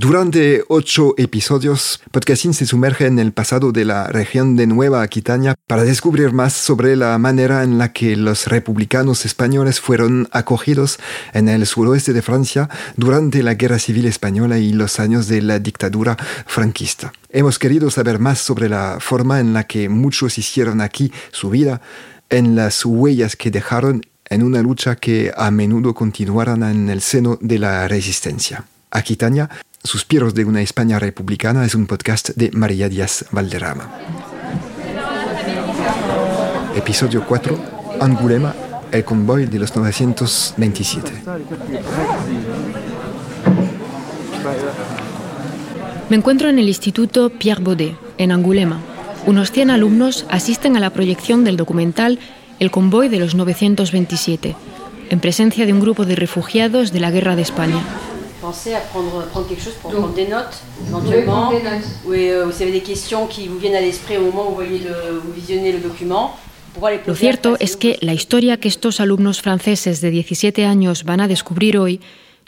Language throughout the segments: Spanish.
Durante ocho episodios, Podcasting se sumerge en el pasado de la región de Nueva Aquitania para descubrir más sobre la manera en la que los republicanos españoles fueron acogidos en el suroeste de Francia durante la Guerra Civil Española y los años de la dictadura franquista. Hemos querido saber más sobre la forma en la que muchos hicieron aquí su vida, en las huellas que dejaron en una lucha que a menudo continuaron en el seno de la resistencia. Aquitania Suspiros de una España republicana es un podcast de María Díaz Valderrama. Episodio 4. Angulema, el convoy de los 927. Me encuentro en el Instituto Pierre Baudet, en Angulema. Unos 100 alumnos asisten a la proyección del documental El convoy de los 927, en presencia de un grupo de refugiados de la Guerra de España. Pensez à prendre, prendre quelque chose pour prendre des notes, éventuellement. Oui, euh, vous avez des questions qui vous viennent à l'esprit au moment où vous, voyez le, vous visionnez le document. Lo cierto es que la historia que estos alumnos franceses de 17 años van a descubrir hoy,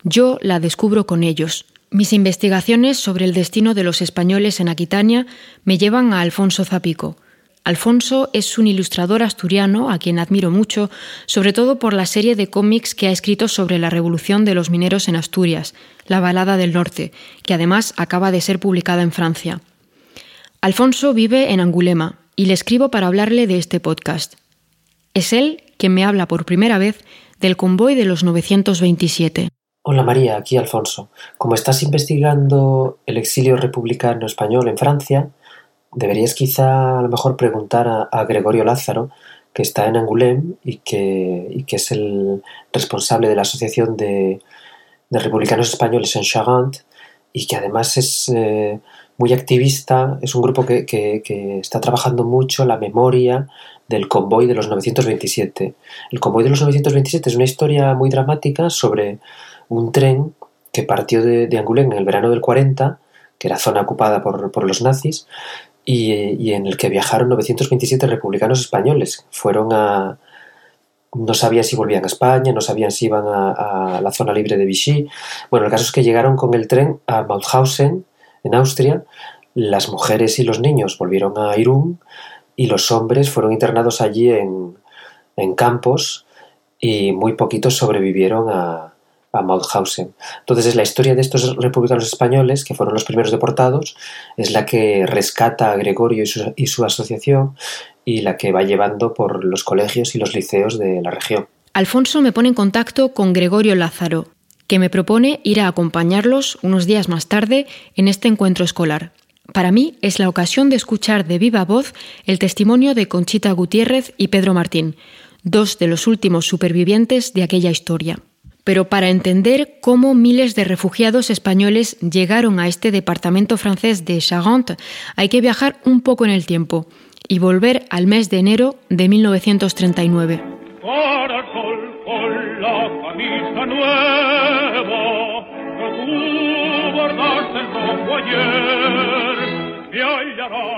yo la descubro con ellos. Mis investigaciones sobre el destino de los españoles en Aquitania me llevan a Alfonso Zapico, Alfonso es un ilustrador asturiano a quien admiro mucho, sobre todo por la serie de cómics que ha escrito sobre la revolución de los mineros en Asturias, La Balada del Norte, que además acaba de ser publicada en Francia. Alfonso vive en Angulema y le escribo para hablarle de este podcast. Es él quien me habla por primera vez del convoy de los 927. Hola María, aquí Alfonso. Como estás investigando el exilio republicano español en Francia, deberías quizá a lo mejor preguntar a, Gregorio Lázaro, que está en Angoulême y que, que, es el responsable de la Asociación de, Republicanos Españoles en Charente y que además es eh, muy activista, es un grupo que, que, está trabajando mucho la memoria del convoy de los 927. El convoy de los 927 es una historia muy dramática sobre un tren que partió de, de Angoulême en el verano del 40, que era zona ocupada por, por los nazis, y, en el que viajaron 927 republicanos españoles. Fueron a... No sabían si volvían a España, no sabían si iban a, la zona libre de Vichy. Bueno, el caso es que llegaron con el tren a Mauthausen, en Austria. Las mujeres y los niños volvieron a Irún y los hombres fueron internados allí en, en campos y muy poquitos sobrevivieron a, a Mauthausen. Entonces es la historia de estos republicanos españoles, que fueron los primeros deportados, es la que rescata a Gregorio y su, asociación y la que va llevando por los colegios y los liceos de la región. Alfonso me pone en contacto con Gregorio Lázaro, que me propone ir a acompañarlos unos días más tarde en este encuentro escolar. Para mí es la ocasión de escuchar de viva voz el testimonio de Conchita Gutiérrez y Pedro Martín, dos de los últimos supervivientes de aquella historia pero para entender cómo miles de refugiados españoles llegaron a este departamento francés de Charente, hay que viajar un poco en el tiempo y volver al mes de enero de 1939.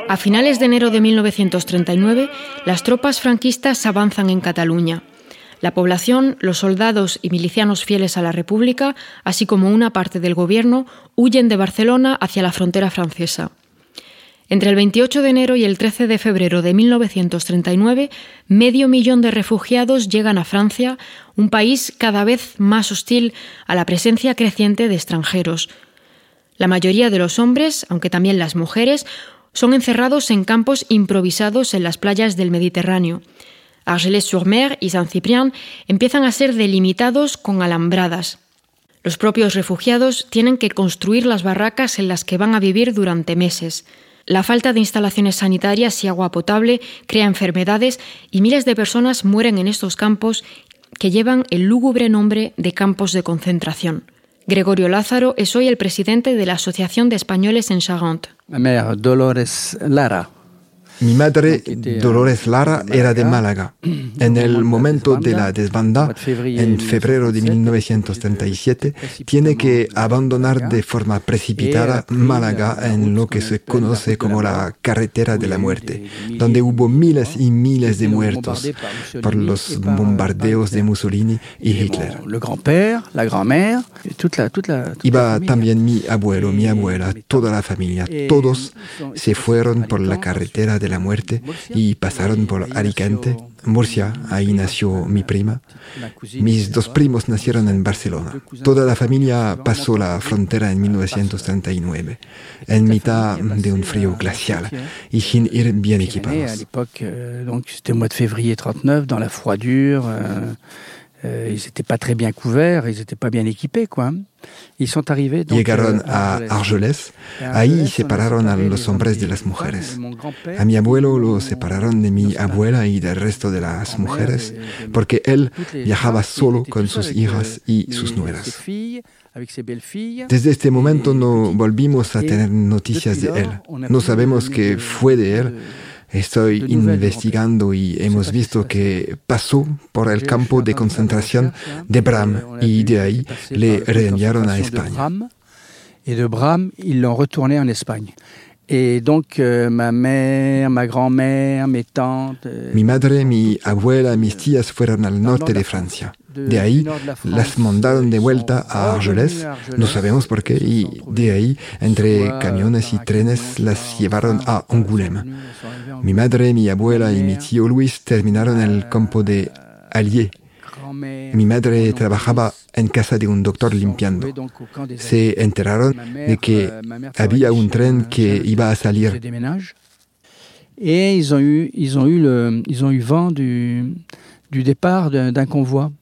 A finales de enero de 1939, las tropas franquistas avanzan en Cataluña. La población, los soldados y milicianos fieles a la República, así como una parte del gobierno, huyen de Barcelona hacia la frontera francesa. Entre el 28 de enero y el 13 de febrero de 1939, medio millón de refugiados llegan a Francia, un país cada vez más hostil a la presencia creciente de extranjeros. La mayoría de los hombres, aunque también las mujeres, Son encerrados en campos improvisados en las playas del Mediterráneo. Argelès-sur-Mer y San Ciprián empiezan a ser delimitados con alambradas. Los propios refugiados tienen que construir las barracas en las que van a vivir durante meses. La falta de instalaciones sanitarias y agua potable crea enfermedades y miles de personas mueren en estos campos que llevan el lúgubre nombre de campos de concentración. Gregorio Lázaro es hoy el presidente de la Asociación de Españoles en Charente. Dolores Lara mi madre, Dolores Lara, era de Málaga. En el momento de la desbanda, en febrero de 1937, tiene que abandonar de forma precipitada Málaga en lo que se conoce como la carretera de la muerte, donde hubo miles y miles de muertos por los bombardeos de Mussolini y Hitler. Iba también mi abuelo, mi abuela, toda la familia, todos se fueron por la carretera de la muerte y pasaron por Alicante, Murcia, ahí nació mi prima. Mis dos primos nacieron en Barcelona. Toda la familia pasó la frontera en 1939, en mitad de un frío glacial y sin ir bien equipados. C'était mois de février 39, dans la froidure. Euh, euh, ils n'étaient pas très bien couverts, ils n'étaient pas bien équipés, quoi. Llegaron a Argelès, ahí separaron a los hombres de las mujeres. A mi abuelo lo separaron de mi abuela y del resto de las mujeres, porque él viajaba solo con sus hijas y sus nueras. Desde este momento no volvimos a tener noticias de él. No sabemos qué fue de él Estoy investigando y hemos visto que pasó por el campo de concentración de Bram y de ahí le reenviaron a España. Y de Bram, ils l'ont retourné en Espagne. Et donc, euh, ma mère, ma grand-mère, mes tantes. Euh, mi madre, mi abuela, mis tías fueron al norte de Francia. De ahí las mandaron de vuelta a Argelès, no sabemos por qué, y de ahí, entre camiones y trenes, las llevaron a Angoulême. Mi madre, mi abuela y mi tío Luis terminaron en el campo de Allier. Mi madre trabajaba en casa de un doctor limpiando. Se enteraron de que había un tren que iba a salir. Et ils ont eu, ils ont eu, le, ils ont eu vent du, du départ d'un convoi.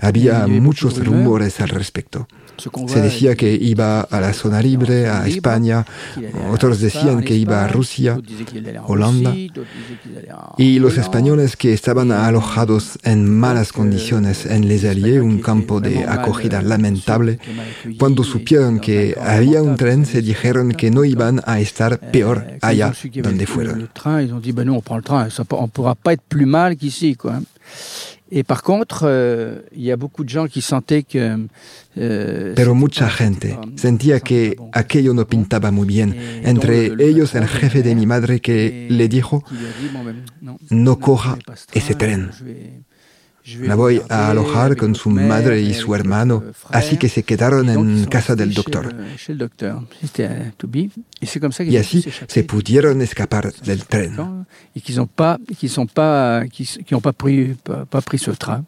Había muchos rumores al respecto. Se decía que iba a la zona libre, a España, otros decían que iba a Rusia, Holanda, y los españoles que estaban alojados en malas condiciones en Les Alliés, un campo de acogida lamentable, cuando supieron que había un tren, se dijeron que no iban a estar peor allá donde fueron. Et par contre, euh, il y a beaucoup de gens qui sentaient que... Euh, Pero mucha gente sentía que aquello no pintaba muy bien. Entre ellos el jefe de mi madre que le dijo, no coja ese tren. La voy a alojar con su madre y su hermano, así que se quedaron en casa del doctor. Y así se pudieron escapar del tren. Y qu'ils n'ont pas, qu'ils sont pas, qui n'ont pas pris, pas pris ce train.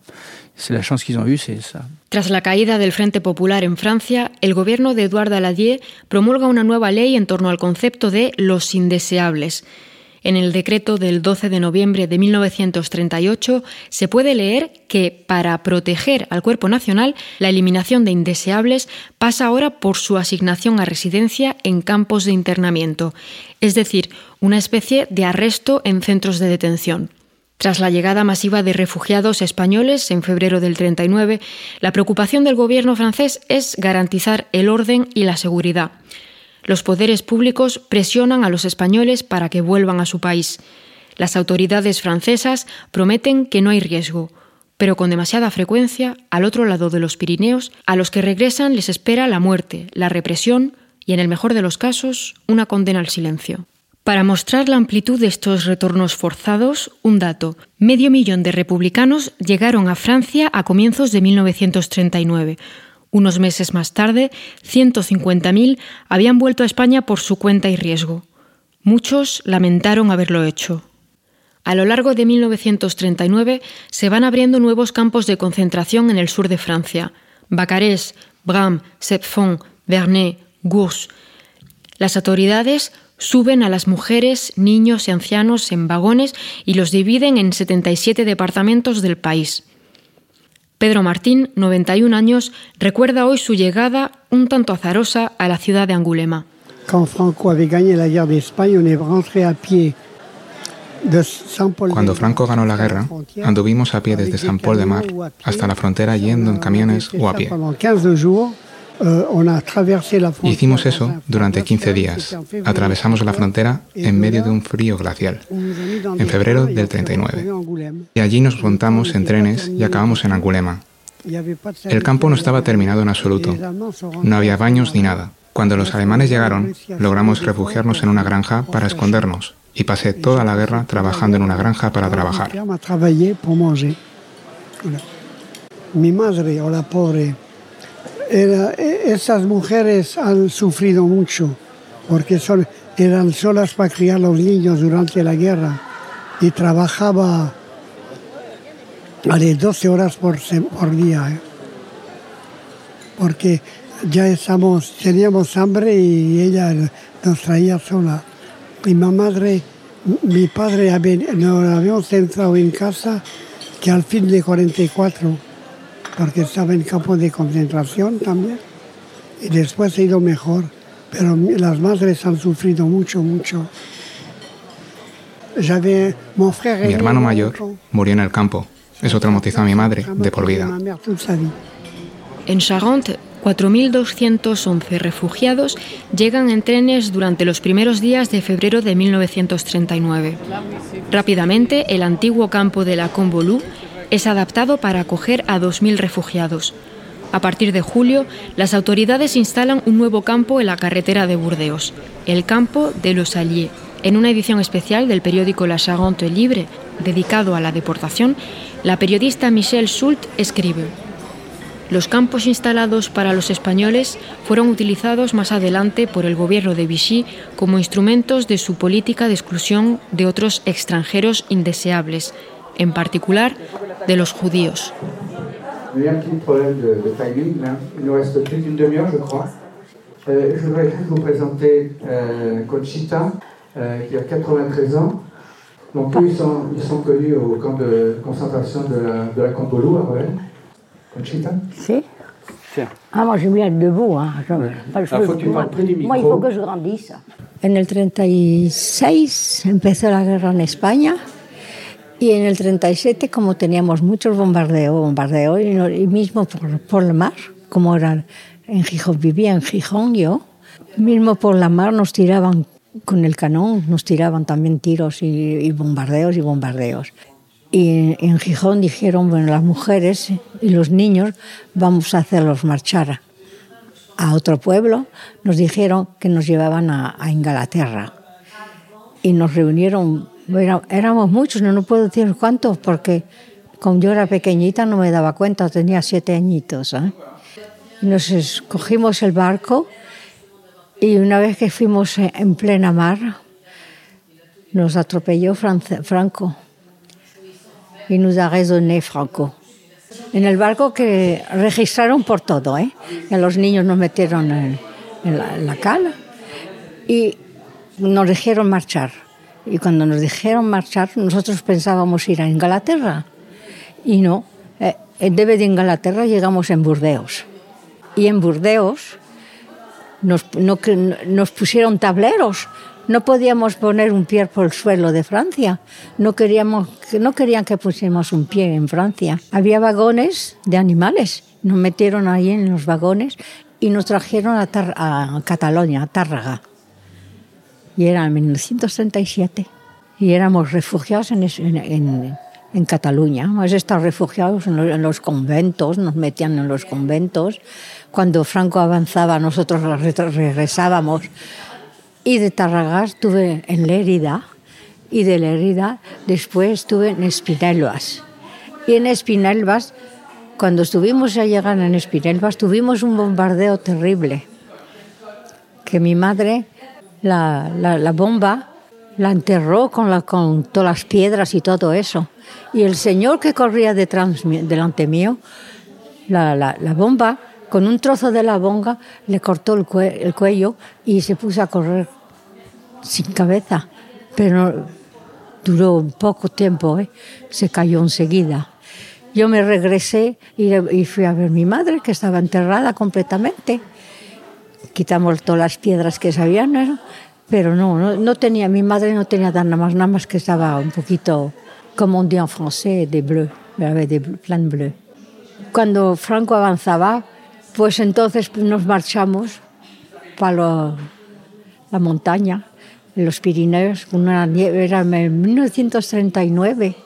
C'est la chance qu'ils ont eue, c'est ça. Tras la caída del Frente Popular en Francia, el gobierno de Edouard Daladier promulga una nueva ley en torno al concepto de los indeseables en el decreto del 12 de noviembre de 1938 se puede leer que para proteger al cuerpo nacional, la eliminación de indeseables pasa ahora por su asignación a residencia en campos de internamiento, es decir, una especie de arresto en centros de detención. Tras la llegada masiva de refugiados españoles en febrero del 39, la preocupación del gobierno francés es garantizar el orden y la seguridad. Los poderes públicos presionan a los españoles para que vuelvan a su país. Las autoridades francesas prometen que no hay riesgo, pero con demasiada frecuencia, al otro lado de los Pirineos, a los que regresan les espera la muerte, la represión y, en el mejor de los casos, una condena al silencio. Para mostrar la amplitud de estos retornos forzados, un dato. Medio millón de republicanos llegaron a Francia a comienzos de 1939 unos meses más tarde, 150.000 habían vuelto a España por su cuenta y riesgo. Muchos lamentaron haberlo hecho. A lo largo de 1939 se van abriendo nuevos campos de concentración en el sur de Francia. Bacarés, Bram, Sepfon, Vernet, Gours. Las autoridades Suben a las mujeres, niños y ancianos en vagones y los dividen en 77 departamentos del país. Pedro Martín, 91 años, recuerda hoy su llegada un tanto azarosa a la ciudad de Angulema. Cuando Franco ganó la guerra, anduvimos a pie desde San Paul de Mar hasta la frontera yendo en camiones o a pie. Hicimos eso durante 15 días. Atravesamos la frontera en medio de un frío glacial, en febrero del 39. Y allí nos montamos en trenes y acabamos en Angulema. El campo no estaba terminado en absoluto. No había baños ni nada. Cuando los alemanes llegaron, logramos refugiarnos en una granja para escondernos y pasé toda la guerra trabajando en una granja para trabajar. Mi madre, o la pobre, e, esas mujeres han sufrido mucho porque son, eran solas para criar los niños durante la guerra y trabajaba a 12 horas por, día. ¿eh? Porque ya estamos, teníamos hambre y ella nos traía sola. Mi madre, mi padre nos habíamos centrado en casa que al fin de 44, porque estaba en campo de concentración también, y después ha ido mejor, pero las madres han sufrido mucho, mucho. Mi hermano mayor murió en el campo. Eso traumatizó a mi madre de por vida. En Charente, 4.211 refugiados llegan en trenes durante los primeros días de febrero de 1939. Rápidamente, el antiguo campo de la Convolú es adaptado para acoger a 2.000 refugiados. A partir de julio, las autoridades instalan un nuevo campo en la carretera de Burdeos, el campo de Los Alliés. En una edición especial del periódico La Charente Libre, dedicado a la deportación, la periodista Michelle Schult escribe los campos instalados para los españoles fueron utilizados más adelante por el gobierno de Vichy como instrumentos de su política de exclusión de otros extranjeros indeseables, en particular de los judíos. Il y a un petit problème de, de timing là. Il nous reste plus d'une demi-heure, je crois. Euh, je voudrais juste vous présenter euh, Conchita, euh, qui a 93 ans. Donc, eux, ils sont, ils sont connus au camp de concentration de la, de la à Rennes. Conchita? Si Ah, moi, je viens debout. Hein. Je, ah, faut que tu micro. Moi, il faut que je grandisse. En el 36 empezó la guerra en España. Y en el 37, como teníamos muchos bombardeos, bombardeo, y, y mismo por, por la mar, como era en Gijón, vivía en Gijón yo, mismo por la mar nos tiraban con el cañón, nos tiraban también tiros y, y bombardeos y bombardeos. Y en Gijón dijeron, bueno, las mujeres y los niños vamos a hacerlos marchar a otro pueblo. Nos dijeron que nos llevaban a, a Inglaterra. Y nos reunieron éramos muchos, no, no puedo decir cuántos, porque como yo era pequeñita no me daba cuenta, tenía siete añitos. ¿eh? Nos escogimos el barco y una vez que fuimos en plena mar, nos atropelló Franco y nos arraisonné Franco. En el barco que registraron por todo, ¿eh? Y los niños nos metieron en, la, en la cala y nos dijeron marchar. Y cuando nos dijeron marchar, nosotros pensábamos ir a Inglaterra. Y no, eh, en debe de Inglaterra llegamos en Burdeos. Y en Burdeos nos, no, nos pusieron tableros. No podíamos poner un pie por el suelo de Francia. No, queríamos, no querían que pusiéramos un pie en Francia. Había vagones de animales. Nos metieron ahí en los vagones y nos trajeron a, a Cataluña, a Tárraga y era en 1937 y éramos refugiados en, en, en Cataluña. Hemos estado refugiados en los, conventos, nos metían en los conventos. Cuando Franco avanzaba, nosotros regresábamos. Y de Tarragá estuve en Lérida y de Lérida después estuve en Espinelvas. Y en Espinelvas, cuando estuvimos a llegar en Espinelvas, tuvimos un bombardeo terrible. Que mi madre la, la, bomba la enterró con, la, con todas las piedras y todo eso. Y el señor que corría detrás, delante mío, la, la, bomba, con un trozo de la bomba, le cortó el, el, cuello y se puso a correr sin cabeza, pero duró poco tiempo, ¿eh? se cayó enseguida. Yo me regresé y, fui a ver a mi madre, que estaba enterrada completamente. Quitamos todas las piedras que sabían, pero no, no, tenía, mi madre no tenía nada más, nada más que estaba un poquito, como un día en francés, de bleu, de plan bleu. Cuando Franco avanzaba, pues entonces nos marchamos para la montaña, los Pirineos, una nieve, era en 1939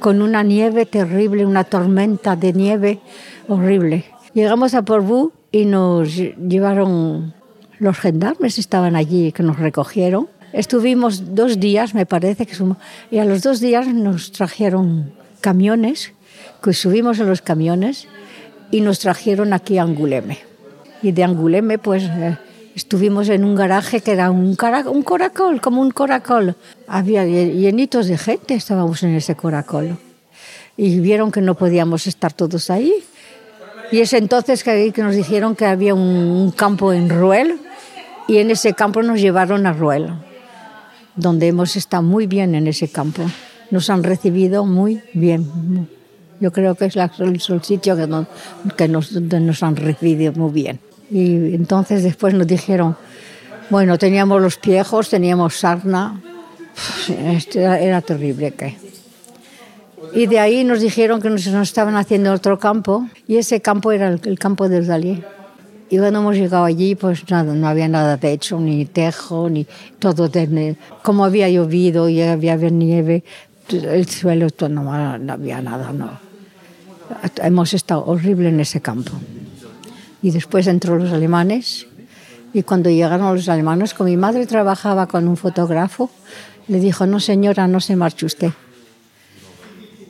con una nieve terrible, una tormenta de nieve horrible. Llegamos a Portbou y nos llevaron los gendarmes, estaban allí, que nos recogieron. Estuvimos dos días, me parece, que y a los dos días nos trajeron camiones, que subimos en los camiones y nos trajeron aquí a Anguleme. Y de Anguleme, pues eh, estuvimos en un garaje que era un, un coracol, como un coracol. Había llenitos de gente, estábamos en ese coracol. Y vieron que no podíamos estar todos ahí. Y es entonces que, que nos dijeron que había un, campo en Ruel y en ese campo nos llevaron a Ruel, donde hemos estado muy bien en ese campo. Nos han recibido muy bien. Yo creo que es el sitio que, que nos, han recibido muy bien. Y entonces después nos dijeron, bueno, teníamos los piejos, teníamos sarna, era, terrible. ¿qué? Y de ahí nos dijeron que nos, estaban haciendo otro campo y ese campo era el, campo del Dalí. Y cuando hemos llegado allí, pues nada, no había nada de hecho, ni tejo, ni todo. De, como había llovido y había nieve, el suelo no, no había nada, no. Hemos estado horrible en ese campo y después entró los alemanes y cuando llegaron los alemanes, como mi madre trabajaba con un fotógrafo, le dijo, no señora, no se marche usted,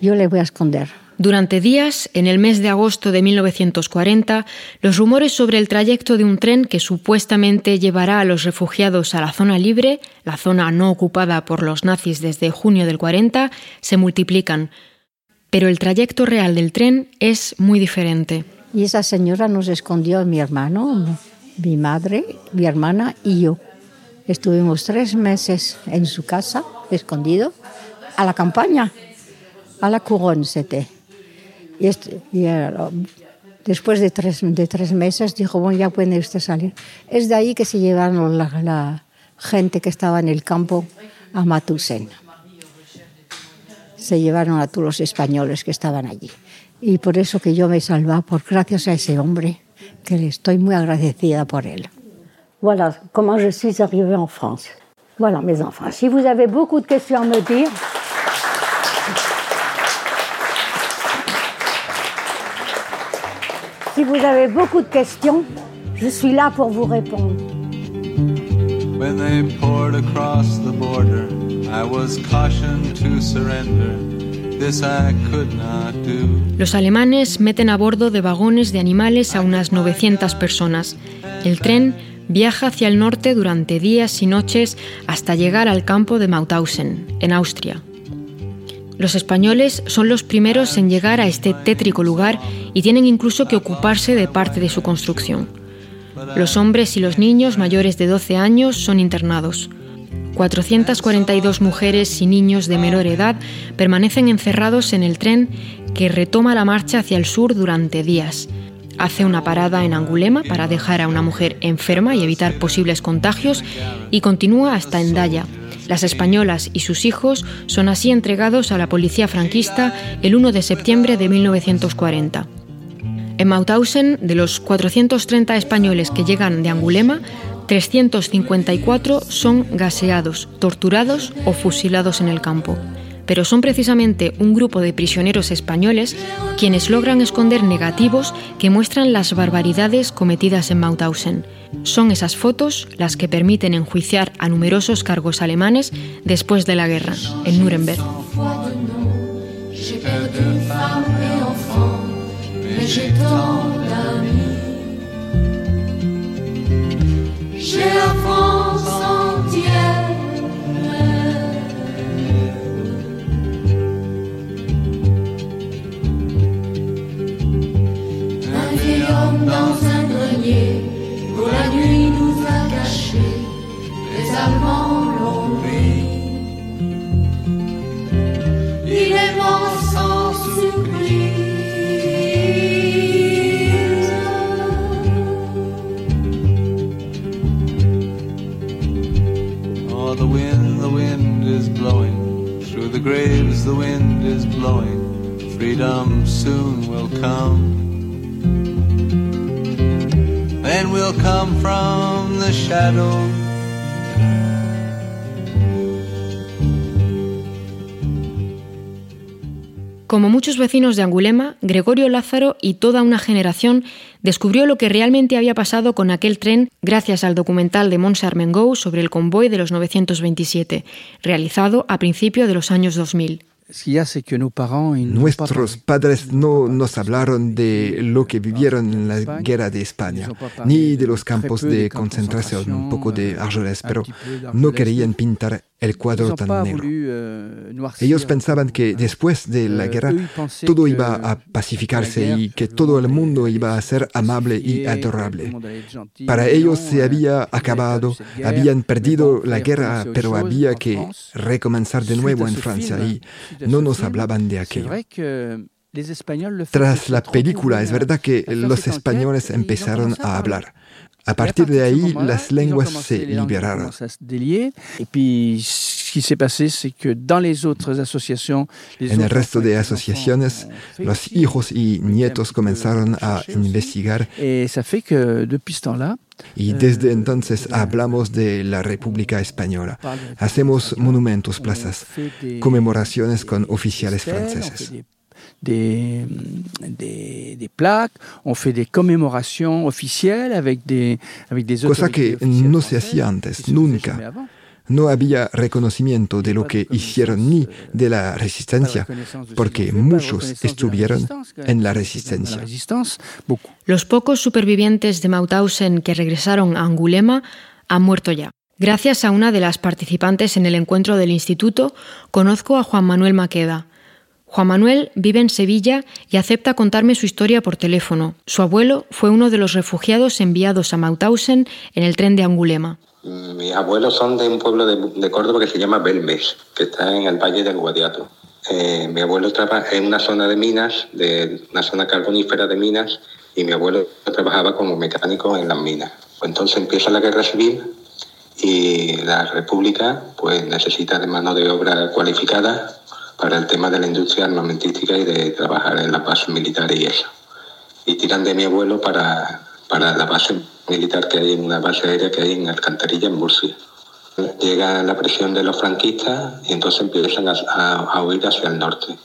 yo le voy a esconder. Durante días, en el mes de agosto de 1940, los rumores sobre el trayecto de un tren que supuestamente llevará a los refugiados a la zona libre, la zona no ocupada por los nazis desde junio del 40, se multiplican. Pero el trayecto real del tren es muy diferente. Y esa señora nos escondió a mi hermano, mi madre, mi hermana y yo. Estuvimos tres meses en su casa, escondido, a la campaña, a la Couronne, Y, este, eh, después de tres, de tres meses dijo, bueno, ya puede usted salir. Es de ahí que se llevaron la, gente que estaba en el campo a Matusen. Se llevaron a todos los españoles que estaban allí. Y por eso que yo me salva, por gracias a ese hombre, que le estoy muy agradecida por él. Voilà comment je suis arrivée en France. Voilà mes enfants. Si vous avez beaucoup de questions à me dire, si vous avez beaucoup de questions, je suis là pour vous répondre. When they poured across the border, I was cautioned to surrender. Los alemanes meten a bordo de vagones de animales a unas 900 personas. El tren viaja hacia el norte durante días y noches hasta llegar al campo de Mauthausen, en Austria. Los españoles son los primeros en llegar a este tétrico lugar y tienen incluso que ocuparse de parte de su construcción. Los hombres y los niños mayores de 12 años son internados. 442 mujeres y niños de menor edad permanecen encerrados en el tren que retoma la marcha hacia el sur durante días. Hace una parada en Angulema para dejar a una mujer enferma y evitar posibles contagios y continúa hasta Endaya. Las españolas y sus hijos son así entregados a la policía franquista el 1 de septiembre de 1940. En Mauthausen, de los 430 españoles que llegan de Angulema, 354 son gaseados, torturados o fusilados en el campo. Pero son precisamente un grupo de prisioneros españoles quienes logran esconder negativos que muestran las barbaridades cometidas en Mauthausen. Son esas fotos las que permiten enjuiciar a numerosos cargos alemanes después de la guerra, en Nuremberg. J'ai la France wind, the wind is blowing. Through the graves, the wind is blowing. Freedom soon will come. Then we'll come from the shadow Como muchos vecinos de Angulema, Gregorio Lázaro y toda una generación descubrió lo que realmente había pasado con aquel tren gracias al documental de Montse Armengou sobre el convoy de los 927, realizado a principios de los años 2000. Nuestros padres no nos hablaron de lo que vivieron en la guerra de España, ni de los campos de concentración, un poco de Argelès, pero no querían pintar el cuadro tan negro. Ellos pensaban que después de la guerra todo iba a pacificarse y que todo el mundo iba a ser amable y adorable. Para ellos se había acabado, habían perdido la guerra, pero había que recomenzar de nuevo en Francia y no nos hablaban de aquello. Tras la película, es verdad que los españoles empezaron a hablar. A partir de ahí, las lenguas se liberaron. En el resto de asociaciones, los hijos y nietos comenzaron a investigar. Y desde entonces hablamos de la República Española. Hacemos monumentos, plazas, conmemoraciones con oficiales franceses. Des, des, des, plaques, on fait des commémorations officielles avec des, avec des Cosa que no se hacía antes, nunca. No había reconocimiento de lo que hicieron ni de la resistencia, porque muchos estuvieron en la resistencia. Los pocos supervivientes de Mauthausen que regresaron a Angulema han muerto ya. Gracias a una de las participantes en el encuentro del instituto, conozco a Juan Manuel Maqueda, Juan Manuel vive en Sevilla y acepta contarme su historia por teléfono. Su abuelo fue uno de los refugiados enviados a Mauthausen en el tren de Angulema. Mis abuelos son de un pueblo de, Córdoba que se llama Belmes, que está en el Valle del Guadiato. Eh, mi abuelo trabaja en una zona de minas, de una zona carbonífera de minas, y mi abuelo trabajaba como mecánico en las minas. Pues entonces empieza la guerra civil y la República pues necesita de mano de obra cualificada para el tema de la industria armamentística y de trabajar en la base militar y eso. Y tiran de mi abuelo para, para la base militar que hay en una base aérea que hay en Alcantarilla, en Murcia. Llega la presión de los franquistas y entonces empiezan a, a, huir hacia el norte.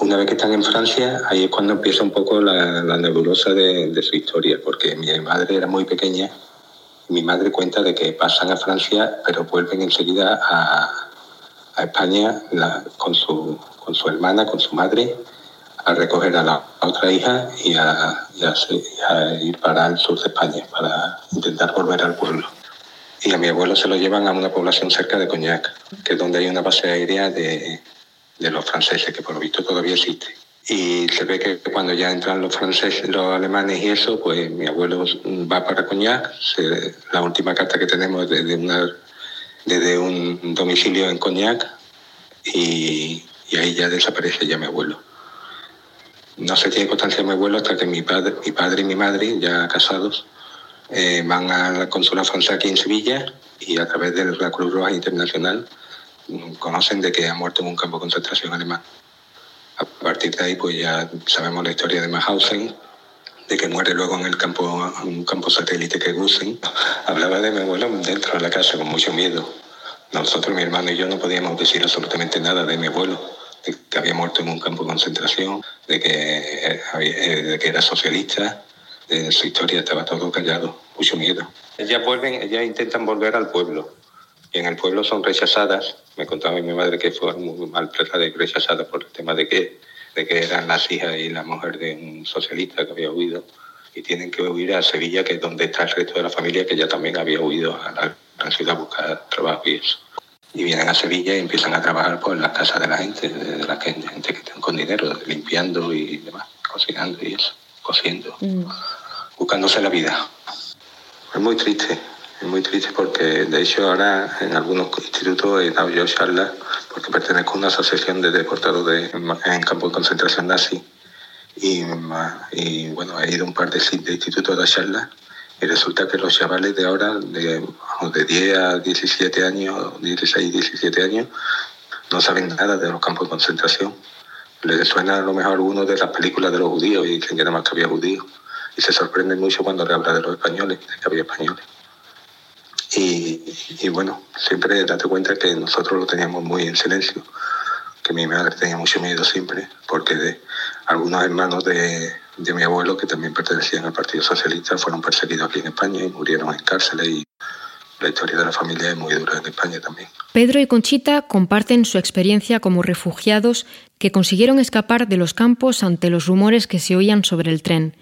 Una vez que están en Francia, ahí es cuando empieza un poco la, la nebulosa de, de, su historia, porque mi madre era muy pequeña mi madre cuenta de que pasan a Francia, pero vuelven enseguida a, a España con, su, con su hermana, con su madre, a recoger a la otra hija y a, ir para el sur de España, para intentar volver al pueblo. Y a mi abuelo se lo llevan a una población cerca de Coñac, que es donde hay una base aérea de, de los franceses, que por lo visto todavía existe. Y se ve que cuando ya entran los franceses, los alemanes y eso, pues mi abuelo va para Coñac. la última carta que tenemos es de una desde un domicilio en Coñac y, ahí ya desaparece ya mi abuelo. No se tiene constancia de mi abuelo hasta que mi padre, mi padre y mi madre, ya casados, eh, van a la consulta francesa aquí en Sevilla y a través de la Cruz Roja Internacional conocen de que ha muerto en un campo de concentración alemán. A partir de ahí pues ya sabemos la historia de Mahausen, de que muere luego en el campo, un campo satélite que Gusen. Hablaba de mi abuelo dentro de la casa con mucho miedo. Nosotros, mi hermano y yo, no podíamos decir absolutamente nada de mi abuelo, de que había muerto en un campo de concentración, de que, eh, de que era socialista. De su historia estaba todo callado, mucho miedo. Ellas vuelven, ellas intentan volver al pueblo. Y en el pueblo son rechazadas. Me contaba mi madre que fue muy maltratada y rechazada por el tema de que de que eran las hijas y la mujer de un socialista que había huido y tienen que huir a Sevilla, que es donde está el resto de la familia, que ya también había huido a la gran ciudad a buscar trabajo y eso. Y vienen a Sevilla y empiezan a trabajar pues, en las casas de la gente, de la gente, que está con dinero, limpiando y demás, cocinando y eso, cosiendo, mm. buscándose la vida. Es muy triste, es muy triste porque de hecho ahora en algunos institutos he dado yo charlas porque pertenezco a una asociación de deportados de, en campo de concentración nazi y, bueno, he ido a un par de, institutos de charlas y resulta que los chavales de ahora, de, de 10 a 17 años, 16, 17 años, no saben nada de los campos de concentración. Les suena a lo mejor uno de las películas de los judíos y creen que nada más que había judíos. Y se sorprenden mucho cuando le habla de los españoles, de que había españoles. Y, y bueno, siempre date cuenta que nosotros lo teníamos muy en silencio, que mi madre tenía mucho miedo siempre, porque de algunos hermanos de, de mi abuelo, que también pertenecían al Partido Socialista, fueron perseguidos aquí en España y murieron en cárceles y la historia de la familia es muy dura en España también. Pedro y Conchita comparten su experiencia como refugiados que consiguieron escapar de los campos ante los rumores que se oían sobre el tren.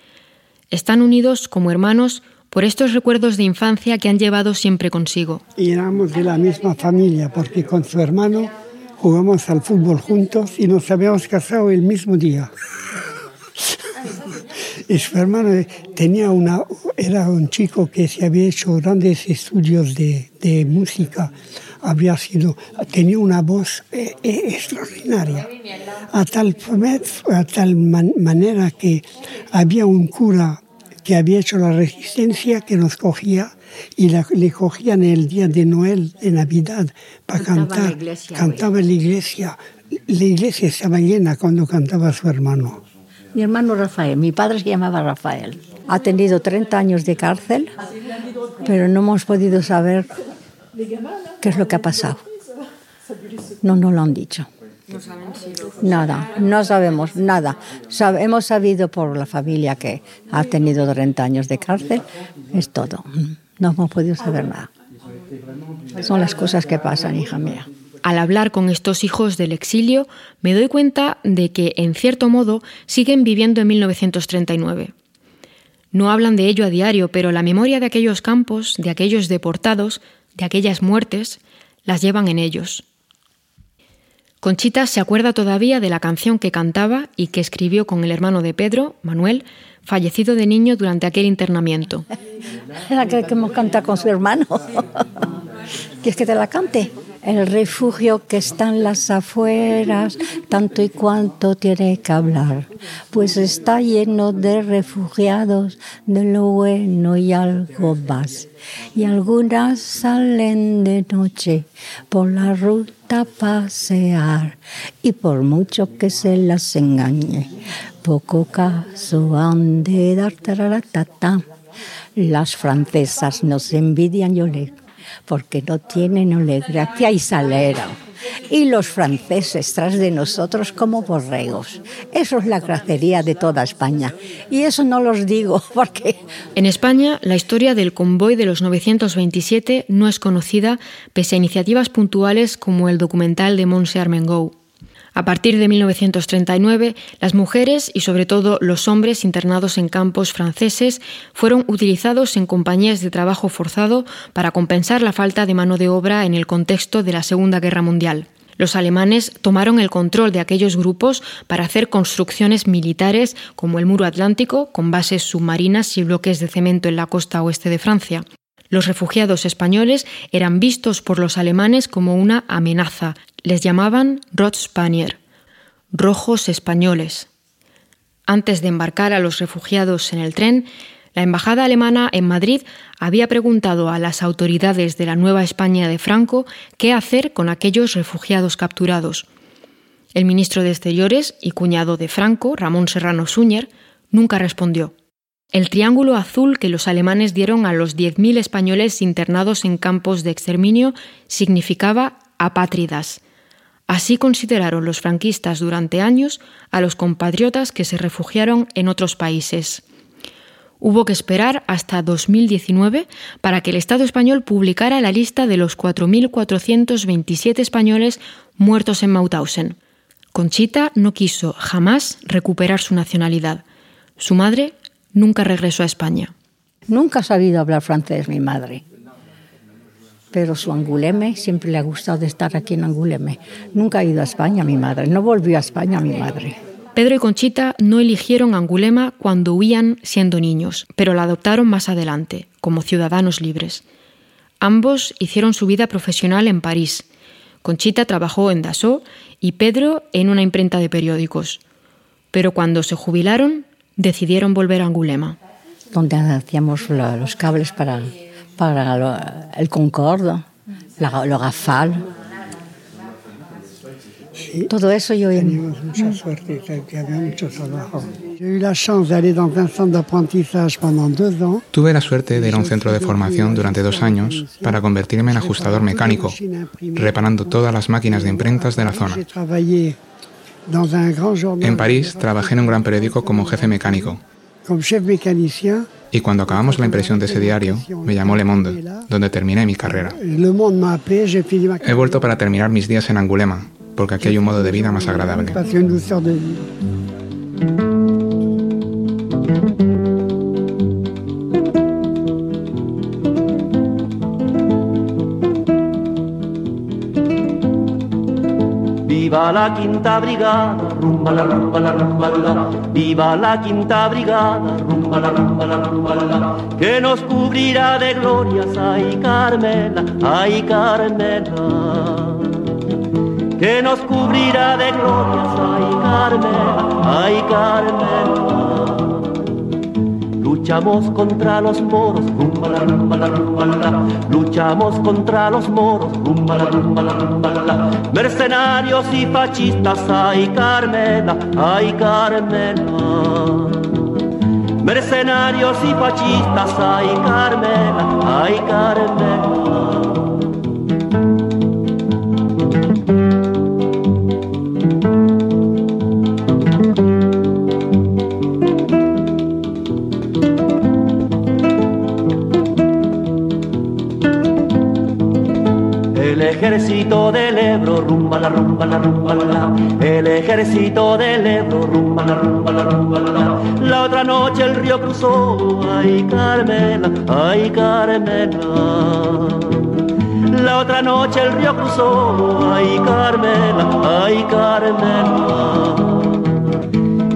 Están unidos como hermanos por estos recuerdos de infancia que han llevado siempre consigo. Y éramos de la misma familia, porque con su hermano jugamos al fútbol juntos y nos habíamos casado el mismo día. Y su hermano tenía una, era un chico que se había hecho grandes estudios de, de música, había sido, tenía una voz eh, eh, extraordinaria, a tal, a tal man, manera que había un cura que había hecho la resistencia que nos cogía y la, le cogían el día de Noel, de Navidad, para cantar. cantaba en la iglesia. La iglesia estaba llena cuando cantaba su hermano. Mi hermano Rafael, mi padre se llamaba Rafael. Ha tenido 30 años de cárcel, pero no hemos podido saber qué es lo que ha pasado. No nos lo han dicho. Nada, no sabemos nada. hemos sabido por la familia que ha tenido 30 años de cárcel, es todo. No hemos podido saber nada. Son las cosas que pasan, hija mía. Al hablar con estos hijos del exilio, me doy cuenta de que, en cierto modo, siguen viviendo en 1939. No hablan de ello a diario, pero la memoria de aquellos campos, de aquellos deportados, de aquellas muertes, las llevan en ellos. Conchita se acuerda todavía de la canción que cantaba y que escribió con el hermano de Pedro, Manuel, fallecido de niño durante aquel internamiento. La que hemos cantado con su hermano. ¿Quieres que te la cante? El refugio que está en las afueras, tanto y cuanto tiene que hablar, pues está lleno de refugiados, de lo bueno y algo más. Y algunas salen de noche por la ruta a pasear, y por mucho que se las engañe, poco caso han de dar tararatata. Las francesas nos envidian, yo le porque no tienen gracia y salero. Y los franceses tras de nosotros como borregos. Eso es la gracería de toda España. Y eso no los digo porque... En España, la historia del convoy de los 927 no es conocida pese a iniciativas puntuales como el documental de Monse Armengou. A partir de 1939, las mujeres y sobre todo los hombres internados en campos franceses fueron utilizados en compañías de trabajo forzado para compensar la falta de mano de obra en el contexto de la Segunda Guerra Mundial. Los alemanes tomaron el control de aquellos grupos para hacer construcciones militares como el Muro Atlántico, con bases submarinas y bloques de cemento en la costa oeste de Francia. Los refugiados españoles eran vistos por los alemanes como una amenaza. Les llamaban Rotspanier, rojos españoles. Antes de embarcar a los refugiados en el tren, la embajada alemana en Madrid había preguntado a las autoridades de la Nueva España de Franco qué hacer con aquellos refugiados capturados. El ministro de Exteriores y cuñado de Franco, Ramón Serrano Súñer, nunca respondió. El triángulo azul que los alemanes dieron a los 10.000 españoles internados en campos de exterminio significaba apátridas. Así consideraron los franquistas durante años a los compatriotas que se refugiaron en otros países. Hubo que esperar hasta 2019 para que el Estado español publicara la lista de los 4.427 españoles muertos en Mauthausen. Conchita no quiso jamás recuperar su nacionalidad. Su madre Nunca regresó a España. Nunca ha sabido hablar francés mi madre. Pero su Anguleme siempre le ha gustado estar aquí en Anguleme. Nunca ha ido a España mi madre. No volvió a España mi madre. Pedro y Conchita no eligieron Angulema cuando huían siendo niños, pero la adoptaron más adelante, como ciudadanos libres. Ambos hicieron su vida profesional en París. Conchita trabajó en Dassault y Pedro en una imprenta de periódicos. Pero cuando se jubilaron, decidieron volver a Angulema. Donde hacíamos los cables para, para el Concorde, la, lo Rafale. Todo eso yo Teníamos mucha suerte, que había mucho trabajo. Tuve la suerte de ir a un centro de formación durante dos años para convertirme en ajustador mecánico, reparando todas las máquinas de imprentas de la zona. En París trabajé en un gran periódico como jefe mecánico y cuando acabamos la impresión de ese diario me llamó Le Monde, donde terminé mi carrera. He vuelto para terminar mis días en Angulema, porque aquí hay un modo de vida más agradable. Viva la quinta brigada, rumba la rumba la rumba la. Viva la quinta brigada, rumba la rumba la rumba la. Que nos cubrirá de glorias, ay Carmela, ay Carmela. Que nos cubrirá de glorias, ay Carmela, ay Carmela. Luchamos contra los moros, rumba la rumba la rumba la. Luchamos contra los moros, rumba la rumba la rumba la. Mercenarios y fascistas, ay Carmela, ay Carmela. Mercenarios y fascistas, ay Carmela, ay Carmela. Ejército del Ebro, rumba la rumba la rumba la. El ejército del Ebro, rumba la rumba la rumba la. La otra noche el río cruzó, ay Carmela, ay Carmela. La otra noche el río cruzó, ay Carmela, ay Carmela.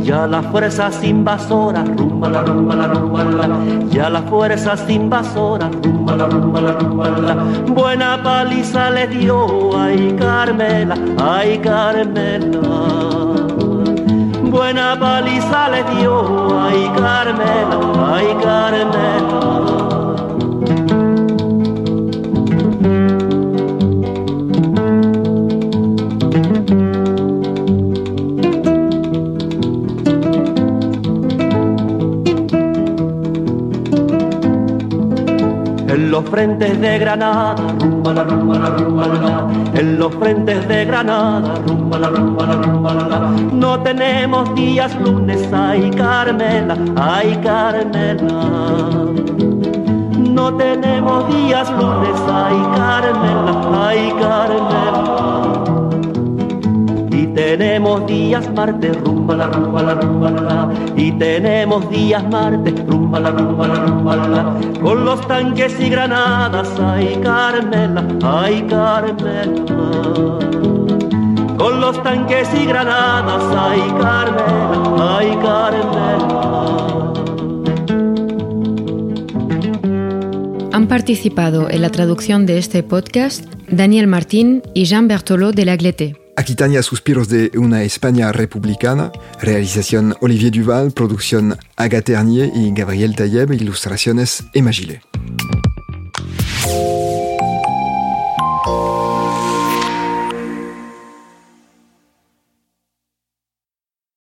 Ya las fuerzas invasoras, rumba la rumba la rumba la. Ya las fuerzas invasoras, rumba la rumba la rumba la. Buena paliza le dio, ay Carmela, ay Carmela. Buena paliza le dio, ay Carmela, ay Carmela. Los frentes de Granada, rumba la rumba la rumba la. En los frentes de Granada, rumba la rumba la rumba la la. No tenemos días lunes, ay Carmela, ay Carmela. No tenemos días lunes, ay Carmela, ay Carmela. Y tenemos días martes, rumba la rumba la rumba la. Y tenemos días martes, rumba la rumba la rumba la. Con los tanques y granadas, ay Carmela, ay Carmela. Con los tanques y granadas, ay Carmela, ay Carmela. Han participado en la traducción de este podcast Daniel Martín y Jean Bertolot de la. Aquitania Suspiros de una España republicana, realización Olivier Duval, producción Agathe Ternier y Gabriel Tayeb, ilustraciones Emma.